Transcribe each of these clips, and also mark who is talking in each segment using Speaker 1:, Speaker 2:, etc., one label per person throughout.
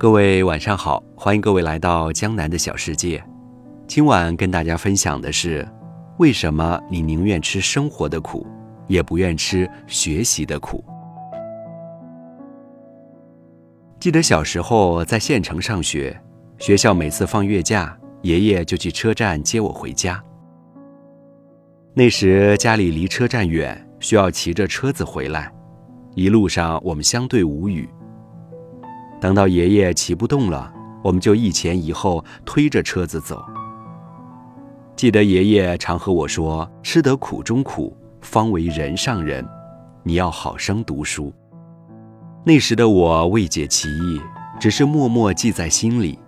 Speaker 1: 各位晚上好，欢迎各位来到江南的小世界。今晚跟大家分享的是，为什么你宁愿吃生活的苦，也不愿吃学习的苦？记得小时候在县城上学，学校每次放月假，爷爷就去车站接我回家。那时家里离车站远，需要骑着车子回来，一路上我们相对无语。等到爷爷骑不动了，我们就一前一后推着车子走。记得爷爷常和我说：“吃得苦中苦，方为人上人。你要好生读书。”那时的我未解其意，只是默默记在心里。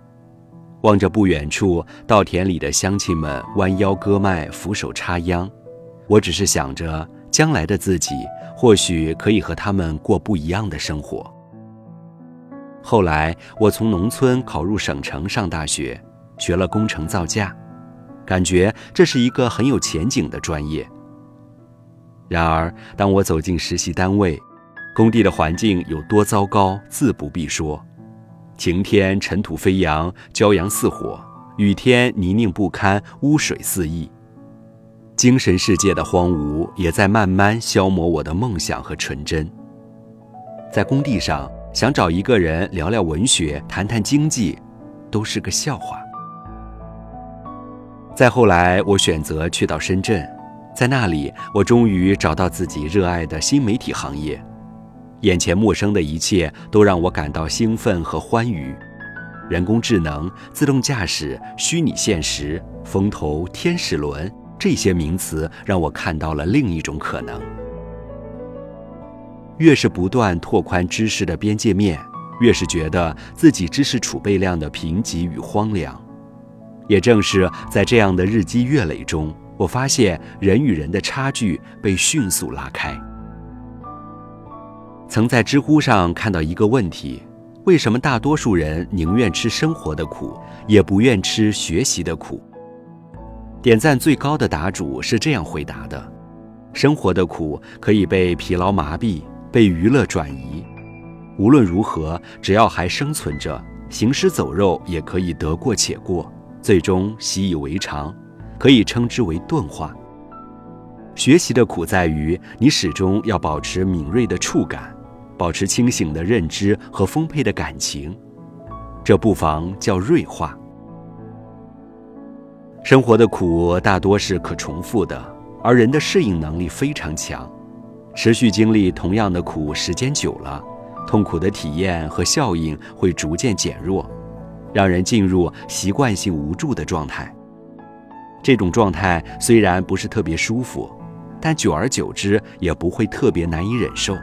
Speaker 1: 望着不远处稻田里的乡亲们弯腰割麦、俯首插秧，我只是想着将来的自己或许可以和他们过不一样的生活。后来，我从农村考入省城上大学，学了工程造价，感觉这是一个很有前景的专业。然而，当我走进实习单位，工地的环境有多糟糕，自不必说。晴天尘土飞扬，骄阳似火；雨天泥泞不堪，污水四溢。精神世界的荒芜也在慢慢消磨我的梦想和纯真。在工地上。想找一个人聊聊文学、谈谈经济，都是个笑话。再后来，我选择去到深圳，在那里，我终于找到自己热爱的新媒体行业。眼前陌生的一切都让我感到兴奋和欢愉。人工智能、自动驾驶、虚拟现实、风投、天使轮，这些名词让我看到了另一种可能。越是不断拓宽知识的边界面，越是觉得自己知识储备量的贫瘠与荒凉。也正是在这样的日积月累中，我发现人与人的差距被迅速拉开。曾在知乎上看到一个问题：为什么大多数人宁愿吃生活的苦，也不愿吃学习的苦？点赞最高的答主是这样回答的：生活的苦可以被疲劳麻痹。被娱乐转移，无论如何，只要还生存着，行尸走肉也可以得过且过，最终习以为常，可以称之为钝化。学习的苦在于你始终要保持敏锐的触感，保持清醒的认知和丰沛的感情，这不妨叫锐化。生活的苦大多是可重复的，而人的适应能力非常强。持续经历同样的苦时间久了，痛苦的体验和效应会逐渐减弱，让人进入习惯性无助的状态。这种状态虽然不是特别舒服，但久而久之也不会特别难以忍受。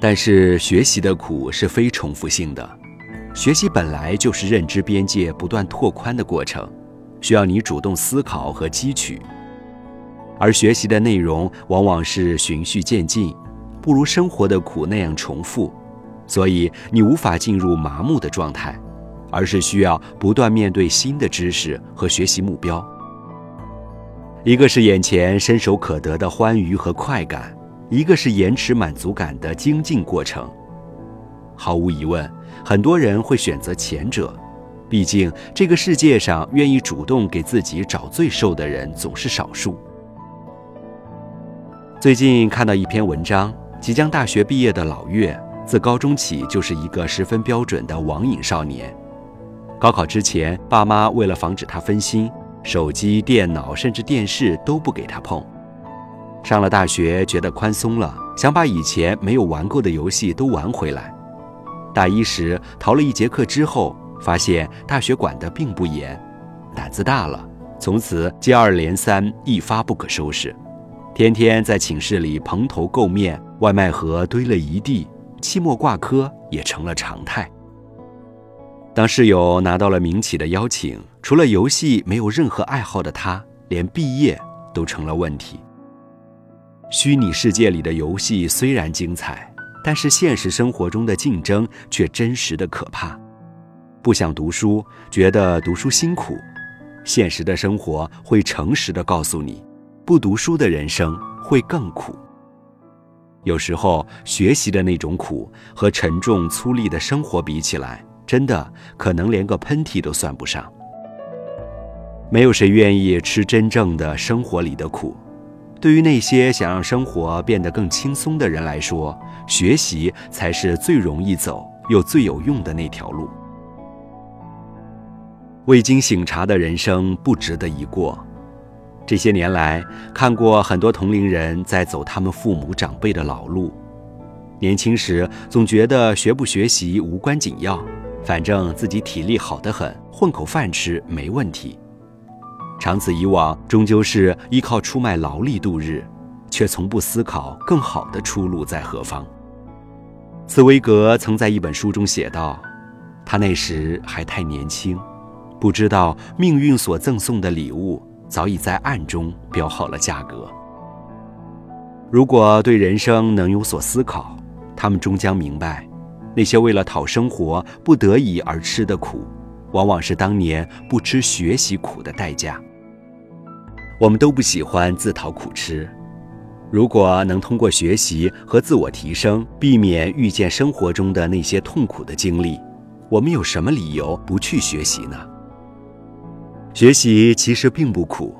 Speaker 1: 但是学习的苦是非重复性的，学习本来就是认知边界不断拓宽的过程，需要你主动思考和汲取。而学习的内容往往是循序渐进，不如生活的苦那样重复，所以你无法进入麻木的状态，而是需要不断面对新的知识和学习目标。一个是眼前伸手可得的欢愉和快感，一个是延迟满足感的精进过程。毫无疑问，很多人会选择前者，毕竟这个世界上愿意主动给自己找罪受的人总是少数。最近看到一篇文章，即将大学毕业的老岳，自高中起就是一个十分标准的网瘾少年。高考之前，爸妈为了防止他分心，手机、电脑甚至电视都不给他碰。上了大学，觉得宽松了，想把以前没有玩过的游戏都玩回来。大一时逃了一节课之后，发现大学管得并不严，胆子大了，从此接二连三，一发不可收拾。天天在寝室里蓬头垢面，外卖盒堆了一地，期末挂科也成了常态。当室友拿到了名企的邀请，除了游戏没有任何爱好的他，连毕业都成了问题。虚拟世界里的游戏虽然精彩，但是现实生活中的竞争却真实的可怕。不想读书，觉得读书辛苦，现实的生活会诚实的告诉你。不读书的人生会更苦。有时候学习的那种苦和沉重粗粝的生活比起来，真的可能连个喷嚏都算不上。没有谁愿意吃真正的生活里的苦。对于那些想让生活变得更轻松的人来说，学习才是最容易走又最有用的那条路。未经醒察的人生不值得一过。这些年来，看过很多同龄人在走他们父母长辈的老路。年轻时总觉得学不学习无关紧要，反正自己体力好得很，混口饭吃没问题。长此以往，终究是依靠出卖劳力度日，却从不思考更好的出路在何方。茨威格曾在一本书中写道：“他那时还太年轻，不知道命运所赠送的礼物早已在暗中标好了价格。如果对人生能有所思考，他们终将明白，那些为了讨生活不得已而吃的苦，往往是当年不吃学习苦的代价。”我们都不喜欢自讨苦吃，如果能通过学习和自我提升，避免遇见生活中的那些痛苦的经历，我们有什么理由不去学习呢？学习其实并不苦，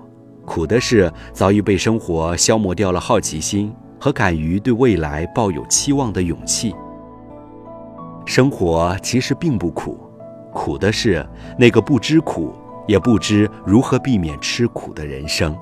Speaker 1: 苦的是早已被生活消磨掉了好奇心和敢于对未来抱有期望的勇气。生活其实并不苦，苦的是那个不知苦。也不知如何避免吃苦的人生。